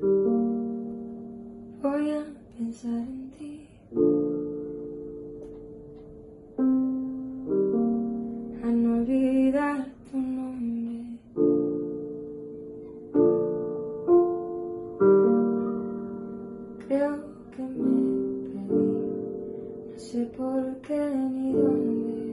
Voy a pensar en ti. A no olvidar tu nombre. Creo que me perdí. No sé por qué ni dónde.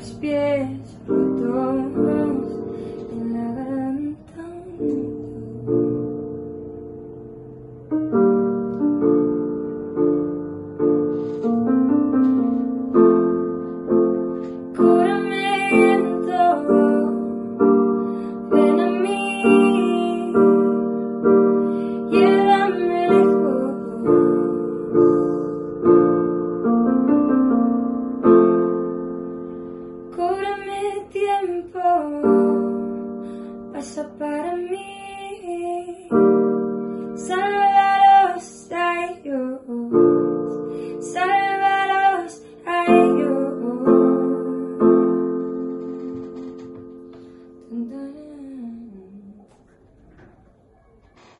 seus pies por. tiempo pasa para mí.